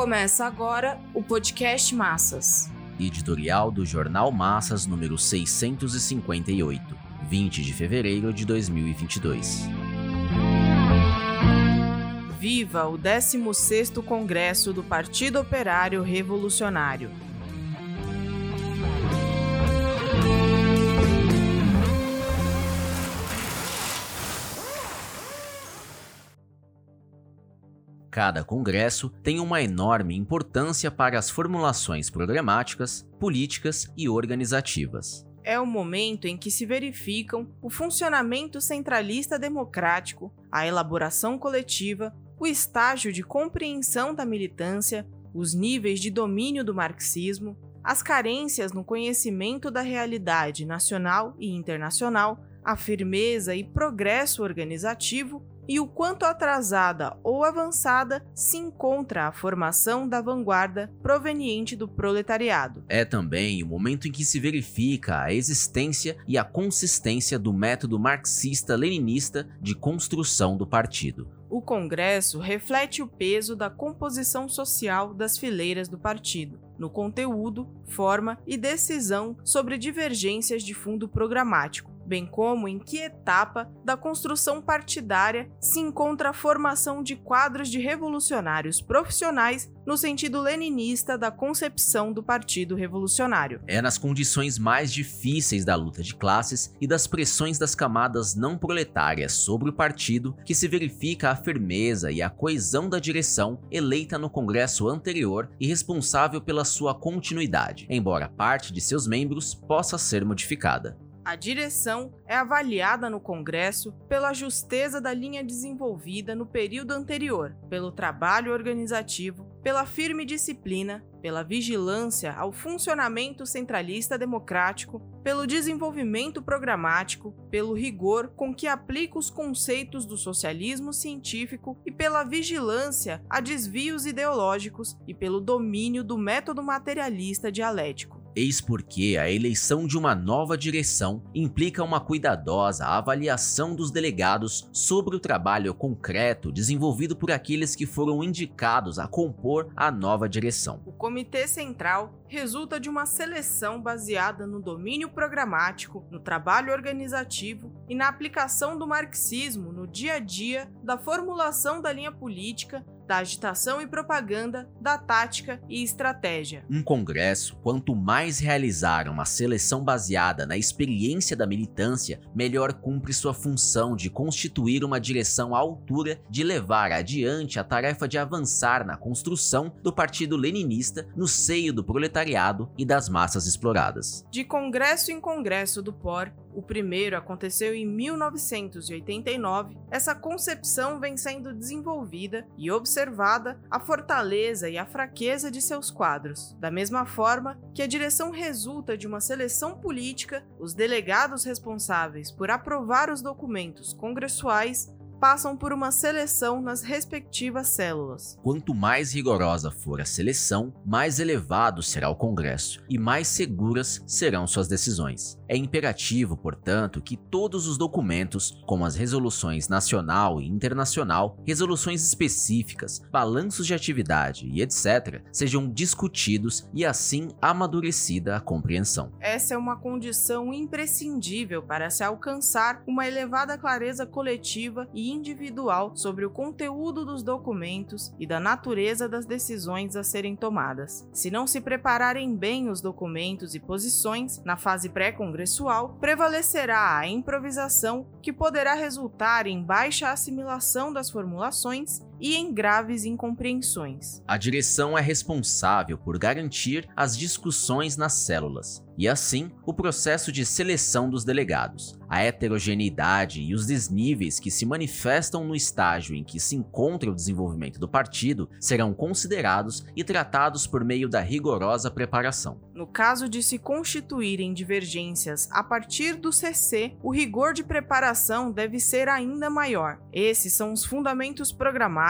Começa agora o podcast Massas. Editorial do Jornal Massas número 658, 20 de fevereiro de 2022. Viva o 16º Congresso do Partido Operário Revolucionário. Cada congresso tem uma enorme importância para as formulações programáticas, políticas e organizativas. É o momento em que se verificam o funcionamento centralista democrático, a elaboração coletiva, o estágio de compreensão da militância, os níveis de domínio do marxismo, as carências no conhecimento da realidade nacional e internacional, a firmeza e progresso organizativo e o quanto atrasada ou avançada se encontra a formação da vanguarda proveniente do proletariado. É também o momento em que se verifica a existência e a consistência do método marxista-leninista de construção do partido. O Congresso reflete o peso da composição social das fileiras do partido, no conteúdo, forma e decisão sobre divergências de fundo programático, bem como em que etapa da construção partidária se encontra a formação de quadros de revolucionários profissionais no sentido leninista da concepção do Partido Revolucionário. É nas condições mais difíceis da luta de classes e das pressões das camadas não proletárias sobre o partido que se verifica a firmeza e a coesão da direção eleita no Congresso anterior e responsável pela sua continuidade, embora parte de seus membros possa ser modificada. A direção é avaliada no Congresso pela justeza da linha desenvolvida no período anterior, pelo trabalho organizativo, pela firme disciplina, pela vigilância ao funcionamento centralista democrático, pelo desenvolvimento programático, pelo rigor com que aplica os conceitos do socialismo científico e pela vigilância a desvios ideológicos e pelo domínio do método materialista dialético. Eis porque a eleição de uma nova direção implica uma cuidadosa avaliação dos delegados sobre o trabalho concreto desenvolvido por aqueles que foram indicados a compor a nova direção. O Comitê Central resulta de uma seleção baseada no domínio programático, no trabalho organizativo e na aplicação do marxismo no dia a dia da formulação da linha política da agitação e propaganda, da tática e estratégia. Um congresso, quanto mais realizar uma seleção baseada na experiência da militância, melhor cumpre sua função de constituir uma direção à altura de levar adiante a tarefa de avançar na construção do Partido Leninista no seio do proletariado e das massas exploradas. De congresso em congresso do POR, o primeiro aconteceu em 1989. Essa concepção vem sendo desenvolvida e observada a fortaleza e a fraqueza de seus quadros. Da mesma forma que a direção resulta de uma seleção política, os delegados responsáveis por aprovar os documentos congressuais passam por uma seleção nas respectivas células. Quanto mais rigorosa for a seleção, mais elevado será o Congresso e mais seguras serão suas decisões. É imperativo, portanto, que todos os documentos, como as resoluções nacional e internacional, resoluções específicas, balanços de atividade e etc., sejam discutidos e assim amadurecida a compreensão. Essa é uma condição imprescindível para se alcançar uma elevada clareza coletiva e individual sobre o conteúdo dos documentos e da natureza das decisões a serem tomadas. Se não se prepararem bem os documentos e posições na fase pré-congressual, prevalecerá a improvisação que poderá resultar em baixa assimilação das formulações e em graves incompreensões. A direção é responsável por garantir as discussões nas células e, assim, o processo de seleção dos delegados. A heterogeneidade e os desníveis que se manifestam no estágio em que se encontra o desenvolvimento do partido serão considerados e tratados por meio da rigorosa preparação. No caso de se constituírem divergências a partir do CC, o rigor de preparação deve ser ainda maior. Esses são os fundamentos programados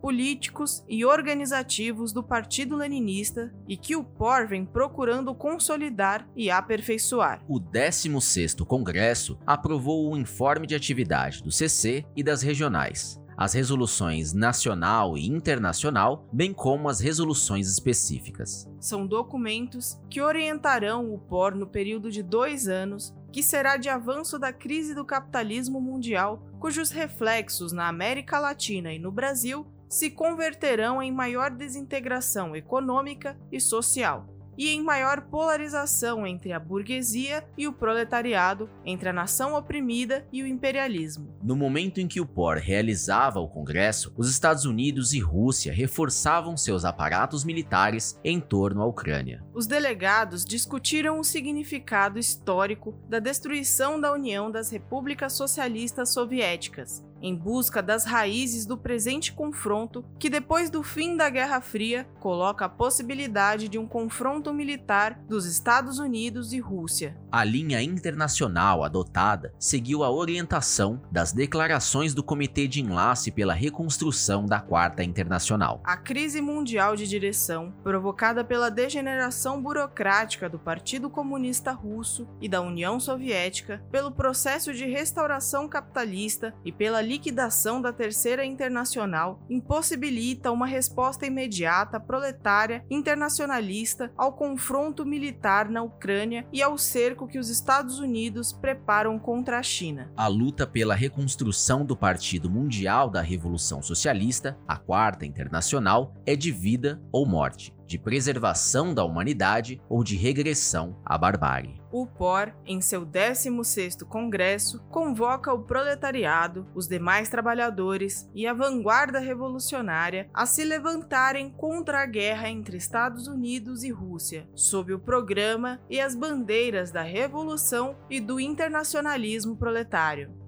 políticos e organizativos do Partido Leninista e que o POR vem procurando consolidar e aperfeiçoar. O 16º Congresso aprovou o informe de atividade do CC e das regionais. as resoluções nacional e internacional, bem como as resoluções específicas. São documentos que orientarão o POR no período de dois anos, que será de avanço da crise do capitalismo mundial, cujos reflexos na América Latina e no Brasil se converterão em maior desintegração econômica e social e em maior polarização entre a burguesia e o proletariado, entre a nação oprimida e o imperialismo. No momento em que o POR realizava o Congresso, os Estados Unidos e Rússia reforçavam seus aparatos militares em torno à Ucrânia. Os delegados discutiram o significado histórico da destruição da União das Repúblicas Socialistas Soviéticas em busca das raízes do presente confronto que, depois do fim da Guerra Fria, coloca a possibilidade de um confronto militar dos Estados Unidos e Rússia. A linha internacional adotada seguiu a orientação das declarações do Comitê de Enlace pela Reconstrução da Quarta Internacional. A crise mundial de direção, provocada pela degeneração burocrática do Partido Comunista Russo e da União Soviética, pelo processo de restauração capitalista e pela liquidação da Terceira Internacional impossibilita uma resposta imediata proletária internacionalista ao confronto militar na Ucrânia e ao cerco que os Estados Unidos preparam contra a China. A luta pela reconstrução do Partido Mundial da Revolução Socialista, a Quarta Internacional, é de vida ou morte de preservação da humanidade ou de regressão à barbárie. O POR, em seu 16º Congresso, convoca o proletariado, os demais trabalhadores e a vanguarda revolucionária a se levantarem contra a guerra entre Estados Unidos e Rússia, sob o programa e as bandeiras da revolução e do internacionalismo proletário.